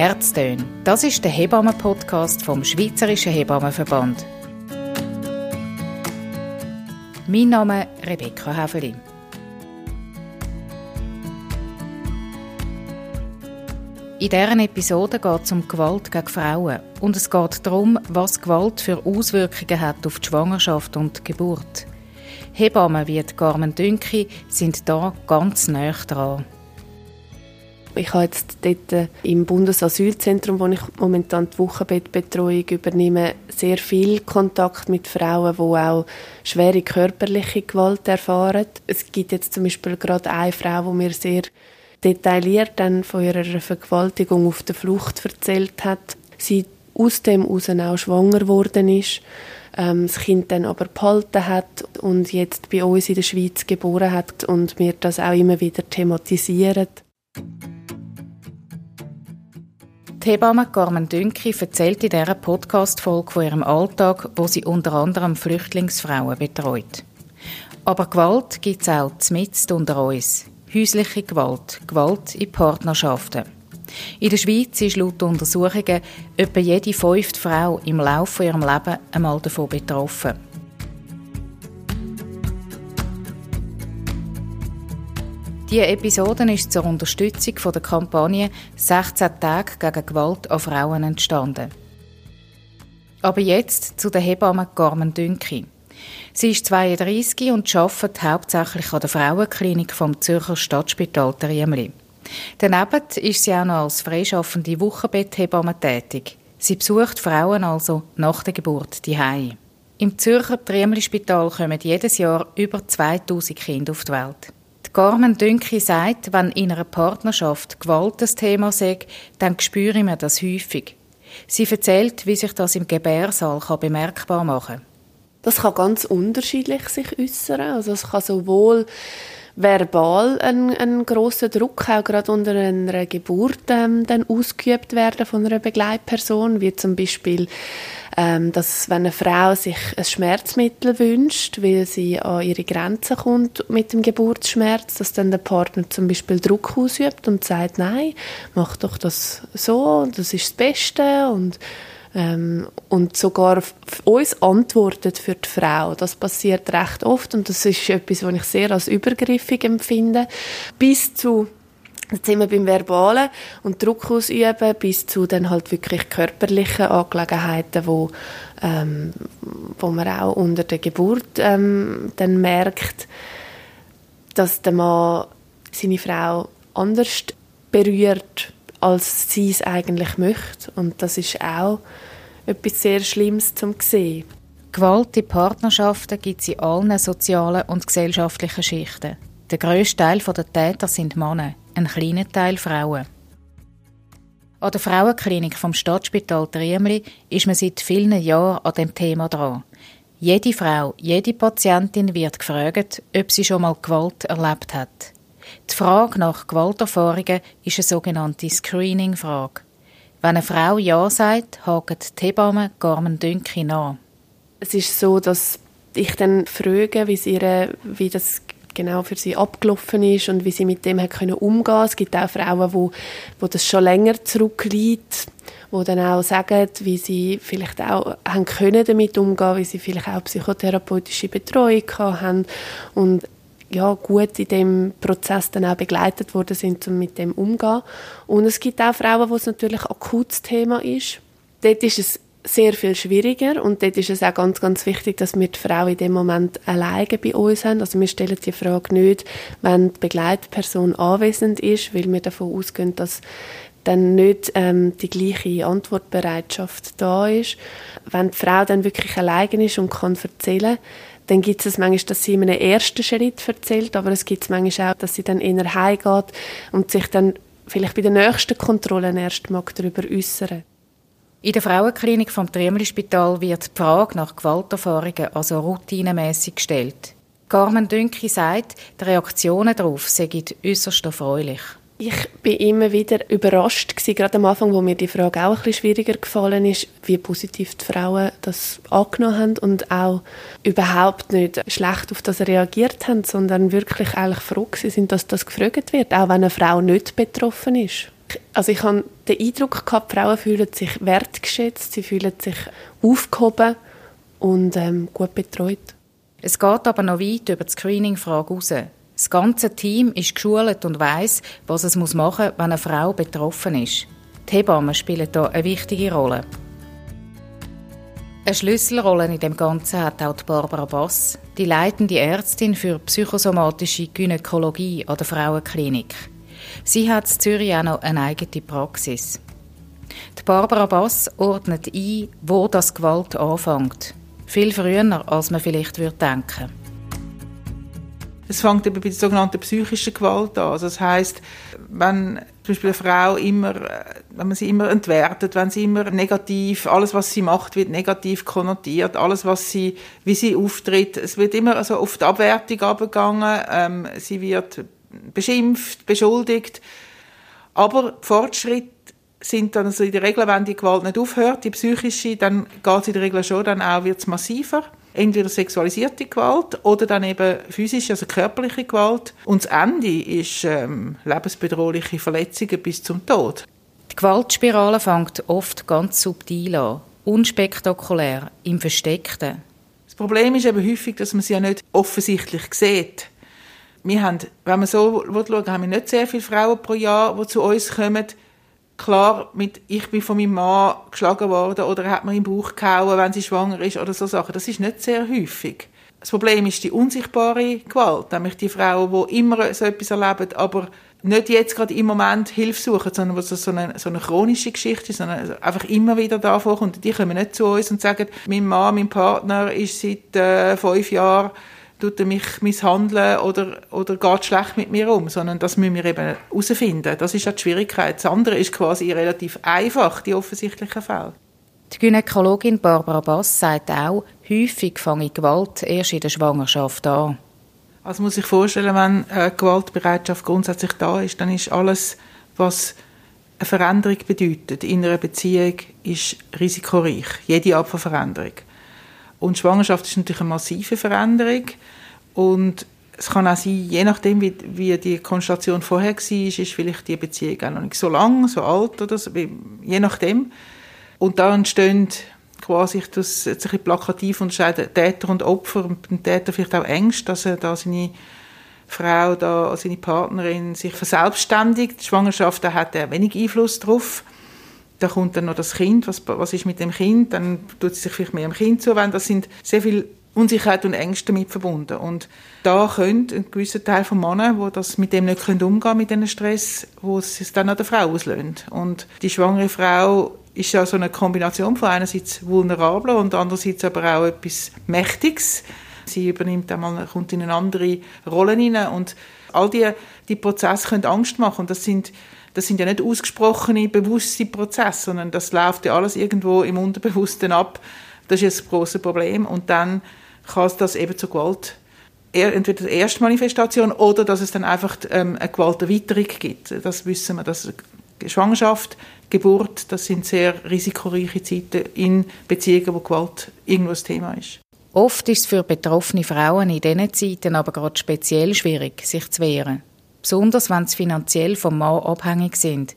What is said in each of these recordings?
Herztöne. Das ist der Hebammen-Podcast vom Schweizerischen Hebammenverband. Mein Name ist Rebecca Häfeli. In dieser Episode geht es um Gewalt gegen Frauen und es geht darum, was Gewalt für Auswirkungen hat auf die Schwangerschaft und die Geburt. Hebammen wie Carmen Dünki sind da ganz nah dran. Ich habe jetzt dort äh, im Bundesasylzentrum, wo ich momentan die Wochenbettbetreuung übernehme, sehr viel Kontakt mit Frauen, die auch schwere körperliche Gewalt erfahren. Es gibt jetzt zum Beispiel gerade eine Frau, die mir sehr detailliert dann von ihrer Vergewaltigung auf der Flucht erzählt hat. Sie aus dem heraus auch schwanger geworden ist, ähm, das Kind dann aber behalten hat und jetzt bei uns in der Schweiz geboren hat und wir das auch immer wieder thematisieren. Die Hebamme Carmen Dünki erzählt in dieser Podcast-Folge von ihrem Alltag, wo sie unter anderem Flüchtlingsfrauen betreut. Aber Gewalt gibt es auch mitten unter uns. Häusliche Gewalt, Gewalt in Partnerschaften. In der Schweiz ist laut Untersuchungen etwa jede fünfte Frau im Laufe ihres Lebens einmal davon betroffen. Diese Episode ist zur Unterstützung der Kampagne 16 Tage gegen Gewalt an Frauen entstanden. Aber jetzt zu der Hebamme Carmen Dünki. Sie ist 32 und arbeitet hauptsächlich an der Frauenklinik vom Zürcher Stadtspital Triemli. Daneben ist sie auch noch als freischaffende Wochenbetthebamme tätig. Sie besucht Frauen also nach der Geburt die Im Zürcher Triemli-Spital kommen jedes Jahr über 2000 Kinder auf die Welt. Carmen Dünki sagt, wenn in einer Partnerschaft Gewalt das Thema sei, dann spüre man das häufig. Sie erzählt, wie sich das im Gebärsaal bemerkbar machen kann. Das kann ganz unterschiedlich sich äußern. Also es kann sowohl verbal ein, ein großer Druck auch gerade unter einer Geburt ähm, dann ausgeübt werden von einer Begleitperson, wie zum Beispiel ähm, dass wenn eine Frau sich ein Schmerzmittel wünscht, weil sie an ihre Grenzen kommt mit dem Geburtsschmerz, dass dann der Partner zum Beispiel Druck ausübt und sagt, nein, mach doch das so, das ist das Beste und ähm, und sogar uns antwortet für die Frau. Das passiert recht oft und das ist etwas, was ich sehr als übergriffig empfinde. Bis zu Jetzt sind wir beim Verbalen und Druck ausüben bis zu dann halt wirklich körperlichen Angelegenheiten, wo, ähm, wo man auch unter der Geburt ähm, dann merkt, dass der Mann seine Frau anders berührt, als sie es eigentlich möchte. Und das ist auch etwas sehr Schlimmes zum sehen. Gewalt in Partnerschaften gibt es in allen sozialen und gesellschaftlichen Schichten. Der grösste Teil der Täter sind Männer, ein kleiner Teil Frauen. An der Frauenklinik vom Stadtspital Triemli ist man seit vielen Jahren an dem Thema dran. Jede Frau, jede Patientin wird gefragt, ob sie schon mal Gewalt erlebt hat. Die Frage nach Gewalterfahrungen ist eine sogenannte Screening-Frage. Wenn eine Frau Ja sagt, hakt die Hebamme Carmen Dünki nach. Es ist so, dass ich dann frage, wie, ihre, wie das genau für sie abgelaufen ist und wie sie mit dem hat können umgehen. Es gibt auch Frauen, wo, wo das schon länger zurückliegt, wo dann auch sagen, wie sie vielleicht auch haben können damit umgehen, wie sie vielleicht auch psychotherapeutische Betreuung haben und ja, gut in dem Prozess dann auch begleitet worden sind, um mit dem umzugehen. Und es gibt auch Frauen, wo es natürlich ein akutes Thema ist. Dort ist es sehr viel schwieriger und dort ist es auch ganz, ganz wichtig, dass wir die Frau in dem Moment alleine bei uns haben. Also wir stellen die Frage nicht, wenn die Begleitperson anwesend ist, weil wir davon ausgehen, dass dann nicht ähm, die gleiche Antwortbereitschaft da ist. Wenn die Frau dann wirklich alleine ist und kann erzählen, dann gibt es manchmal, dass sie in einem ersten Schritt erzählt, aber es gibt manchmal auch, dass sie dann eher heimgeht und sich dann vielleicht bei den nächsten Kontrollen erst mag darüber äußern. In der Frauenklinik vom Triemli-Spital wird die Frage nach Gewalterfahrungen also routinemäßig gestellt. Carmen Dünki sagt, die Reaktionen darauf seien äußerst erfreulich. Ich bin immer wieder überrascht gewesen, gerade am Anfang, wo mir die Frage auch ein bisschen schwieriger gefallen ist, wie positiv die Frauen das angenommen haben und auch überhaupt nicht schlecht auf das reagiert haben, sondern wirklich eigentlich froh sind, dass das gefragt wird, auch wenn eine Frau nicht betroffen ist. Also ich habe den Eindruck gehabt, Frauen fühlen sich wertgeschätzt, sie fühlen sich aufgehoben und ähm, gut betreut. Es geht aber noch weit über die Screening-Frage hinaus. Das ganze Team ist geschult und weiß, was es machen muss, wenn eine Frau betroffen ist. Die Hebammen spielen hier eine wichtige Rolle. Eine Schlüsselrolle in dem Ganzen hat auch Barbara Bass, die leitende Ärztin für psychosomatische Gynäkologie an der Frauenklinik. Sie hat in Zürich auch noch eine eigene Praxis. Die Barbara Bass ordnet ein, wo das Gewalt anfängt. Viel früher, als man vielleicht denken würde. Es fängt eben bei der sogenannten psychischen Gewalt an. Also das heißt, wenn zum Beispiel eine Frau immer, wenn man sie immer entwertet, wenn sie immer negativ, alles was sie macht, wird negativ konnotiert, alles was sie, wie sie auftritt, es wird immer also auf die Abwertung abgegangen, ähm, sie wird beschimpft, beschuldigt, aber Fortschritt sind dann also in der Regel, wenn die Gewalt nicht aufhört, die psychische, dann geht es in der Regel schon, dann auch wird es massiver entweder sexualisierte Gewalt oder dann eben physische, also körperliche Gewalt. Und das Ende ist ähm, lebensbedrohliche Verletzungen bis zum Tod. Die Gewaltspirale fängt oft ganz subtil an, unspektakulär, im Versteckten. Das Problem ist eben häufig, dass man sie ja nicht offensichtlich sieht. Wir haben, wenn man so schaut, haben wir nicht sehr viele Frauen pro Jahr, die zu uns kommen, klar mit ich bin von meinem Mann geschlagen worden oder er hat mir im Bauch gehauen, wenn sie schwanger ist oder so Sachen. Das ist nicht sehr häufig. Das Problem ist die unsichtbare Gewalt, nämlich die Frauen, die immer so etwas erleben, aber nicht jetzt gerade im Moment Hilfe suchen, sondern was so eine, so eine chronische Geschichte ist, sondern einfach immer wieder da vorkommt. Die kommen nicht zu uns und sagen, mein Mann, mein Partner ist seit äh, fünf Jahren tut er mich misshandeln oder, oder geht schlecht mit mir um, sondern das müssen wir eben herausfinden. Das ist ja die Schwierigkeit. Das andere ist quasi relativ einfach, die offensichtlichen Fälle. Die Gynäkologin Barbara Bass sagt auch, häufig fange Gewalt erst in der Schwangerschaft an. Also muss ich vorstellen, wenn eine Gewaltbereitschaft grundsätzlich da ist, dann ist alles, was eine Veränderung bedeutet in einer Beziehung, ist risikoreich. Jede Art von Veränderung. Und Schwangerschaft ist natürlich eine massive Veränderung. Und es kann auch sein, je nachdem, wie, wie die Konstellation vorher war, ist vielleicht die Beziehung auch noch nicht so lang, so alt oder so, je nachdem. Und da entstehen quasi, ich das jetzt ein bisschen plakativ unterscheiden, Täter und Opfer. Und beim Täter vielleicht auch Ängste, dass er da seine Frau, da, seine Partnerin sich verselbstständigt. Die Schwangerschaft, da hat er wenig Einfluss drauf. Da kommt dann noch das Kind, was, was ist mit dem Kind? Dann tut sie sich vielleicht mehr dem Kind zuwenden. Das sind sehr viele Unsicherheit und Ängste damit verbunden. Und da könnte ein gewisser Teil von Männern, wo das mit dem nicht umgehen können, mit diesem Stress, wo es dann an der Frau auslöst. Und die schwangere Frau ist ja so eine Kombination von einerseits vulnerabler und andererseits aber auch etwas Mächtiges. Sie übernimmt einmal, kommt in eine andere Rolle hinein und all die, die Prozesse können Angst machen. Und das sind, das sind ja nicht ausgesprochene, bewusste Prozesse, sondern das läuft ja alles irgendwo im Unterbewussten ab. Das ist ein grosses Problem. Und dann kann das eben zur Gewalt entweder die erste Manifestation oder dass es dann einfach ähm, eine Gewalterweiterung gibt. Das wissen wir, dass Schwangerschaft, Geburt, das sind sehr risikoreiche Zeiten in Beziehungen, wo Gewalt irgendwo ein Thema ist. Oft ist es für betroffene Frauen in diesen Zeiten aber gerade speziell schwierig, sich zu wehren. Besonders wenn sie finanziell vom Mann abhängig sind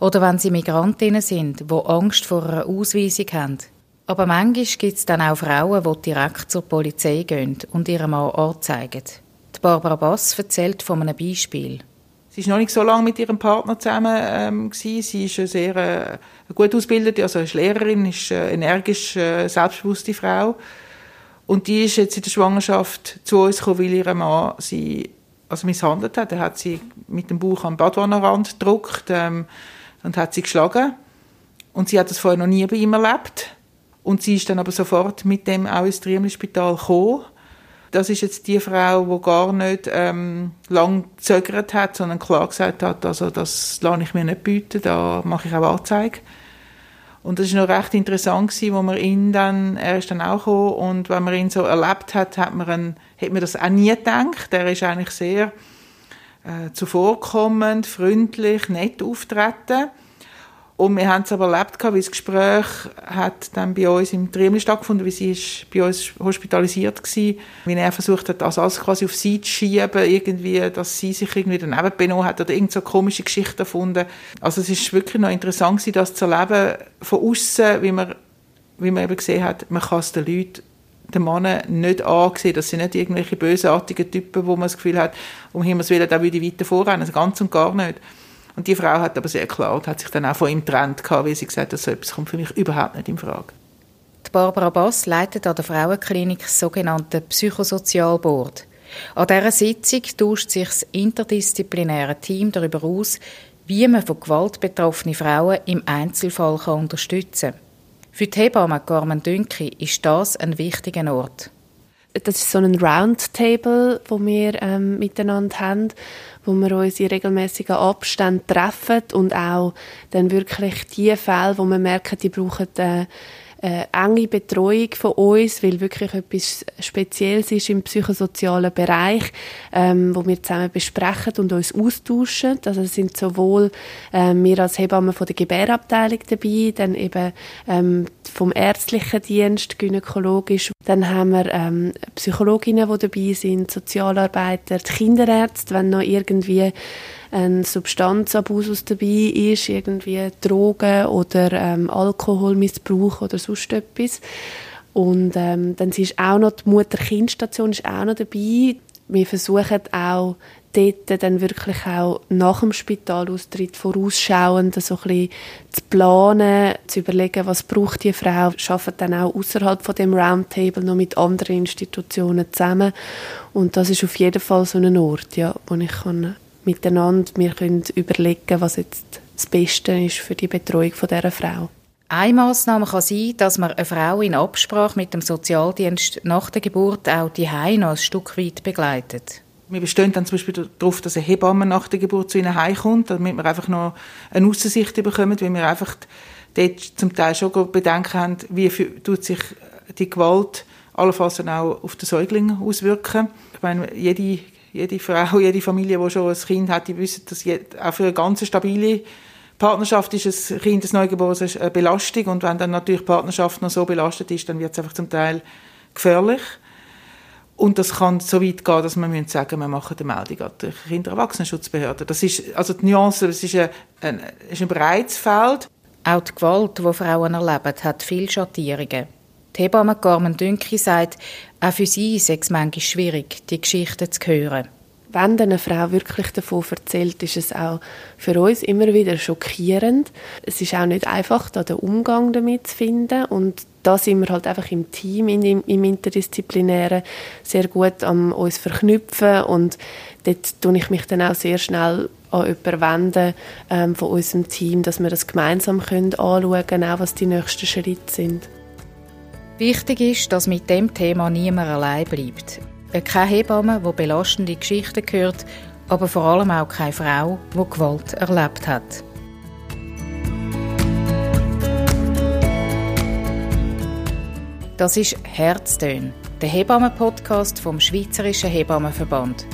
oder wenn sie Migrantinnen sind, die Angst vor einer Ausweisung haben. Aber manchmal gibt es dann auch Frauen, die direkt zur Polizei gehen und ihren Mann anzeigen. Die Barbara Bass erzählt von einem Beispiel. Sie ist noch nicht so lange mit ihrem Partner zusammen. Ähm, Sie ist eine sehr äh, gut ausgebildete, also ist Lehrerin, ist eine energisch, äh, selbstbewusste Frau. Und die ist jetzt in der Schwangerschaft zu uns gekommen, weil ihr Mann sie also misshandelt hat. Er hat sie mit dem Bauch am Badwannenrand gedruckt ähm, und hat sie geschlagen. Und sie hat das vorher noch nie bei ihm erlebt. Und sie ist dann aber sofort mit dem auch ins Triemli-Spital gekommen. Das ist jetzt die Frau, die gar nicht ähm, lang gezögert hat, sondern klar gesagt hat, also das lasse ich mir nicht bieten, da mache ich auch Anzeige. Und das ist noch recht interessant gewesen, wo man ihn dann, er ist dann auch gekommen und wenn man ihn so erlebt hat, hat man, einen, hat man das auch nie gedacht. Er ist eigentlich sehr äh, zuvorkommend, freundlich, nett auftreten. Und wir haben es aber erlebt, weil das Gespräch hat dann bei uns im Triemli stattgefunden, wie sie ist bei uns hospitalisiert war, wie er versucht hat, das alles quasi auf sie zu schieben, irgendwie, dass sie sich irgendwie daneben benommen hat oder irgend so komische Geschichten erfunden. Also es ist wirklich noch interessant das zu erleben von außen, wie man, wie man eben gesehen hat, man kann es den Leuten den Mann nicht angesehen. Das sind nicht irgendwelche bösartigen Typen, wo man das Gefühl hat, um Himmels Willen, da würde ich weiter vorrennen. Also ganz und gar nicht. Und die Frau hat aber sehr klar, hat sich dann auch von ihm getrennt, weil sie gesagt hat, so etwas kommt für mich überhaupt nicht in Frage. Die Barbara Bass leitet an der Frauenklinik das sogenannte Psychosozialboard. An dieser Sitzung tauscht sich das interdisziplinäre Team darüber aus, wie man von Gewalt betroffene Frauen im Einzelfall unterstützen kann. Für die Hebamme Carmen Dünki ist das ein wichtiger Ort. Das ist so ein Roundtable, wo wir ähm, miteinander haben, wo wir uns in regelmäßigen Abständen treffen und auch dann wirklich die Fälle, wo wir merken, die brauchen äh, äh, enge Betreuung von uns, weil wirklich etwas Spezielles ist im psychosozialen Bereich, ähm, wo wir zusammen besprechen und uns austauschen. Also es sind sowohl äh, wir als Hebammen von der Gebärabteilung dabei, dann eben ähm, vom ärztlichen Dienst, gynäkologisch. Dann haben wir ähm, Psychologinnen, die dabei sind, Sozialarbeiter, die Kinderärzte, wenn noch irgendwie ein Substanzabusus dabei ist, irgendwie Drogen oder ähm, Alkoholmissbrauch oder sonst etwas. Und ähm, dann ist auch noch die Mutter-Kind-Station auch noch dabei. Wir versuchen auch dort dann wirklich auch nach dem Spitalaustritt vorausschauend so zu planen, zu überlegen, was braucht die Frau. Wir arbeiten dann auch außerhalb von dem Roundtable noch mit anderen Institutionen zusammen. Und das ist auf jeden Fall so ein Ort, ja, wo ich kann miteinander wir können überlegen, was jetzt das Beste ist für die Betreuung von dieser Frau. Eine Massnahme kann sein, dass man eine Frau in Absprache mit dem Sozialdienst nach der Geburt auch die noch ein Stück weit begleitet. Wir bestehen dann zum Beispiel darauf, dass eine Hebamme nach der Geburt zu ihnen heimkommt, damit wir einfach noch eine Aussicht bekommen, weil wir einfach dort zum Teil schon Bedenken haben, wie tut sich die Gewalt allenfalls auch auf den Säugling auswirken. Ich meine, jede jede Frau, jede Familie, die schon ein Kind hat, die wissen, dass auch für eine ganz stabile Partnerschaft ist ein Kind, ein Neugeborenes, eine Belastung. Und wenn dann natürlich die Partnerschaft noch so belastet ist, dann wird es einfach zum Teil gefährlich. Und das kann so weit gehen, dass man sagen müssen, wir machen eine Meldung an die Kinder- und Erwachsenenschutzbehörde. Das ist, also die Nuance, das ist ein, ein, ist ein breites Feld. Auch die Gewalt, die Frauen erleben, hat viele Schattierungen. Die Hebamme Carmen Dünki sagt, auch für sie ist es manchmal schwierig, die Geschichten zu hören. Wenn eine Frau wirklich davon erzählt, ist es auch für uns immer wieder schockierend. Es ist auch nicht einfach, da den Umgang damit zu finden und da sind wir halt einfach im Team, im, im Interdisziplinären sehr gut an uns verknüpfen und dort tue ich mich dann auch sehr schnell an jemanden wenden ähm, von unserem Team, dass wir das gemeinsam können anschauen können, auch was die nächsten Schritte sind. Wichtig ist, dass mit dem Thema niemand allein bleibt. Keine Hebamme, die belastende Geschichten hört, aber vor allem auch keine Frau, die Gewalt erlebt hat. Das ist Herztön, der Hebammen-Podcast vom Schweizerischen Hebammenverband.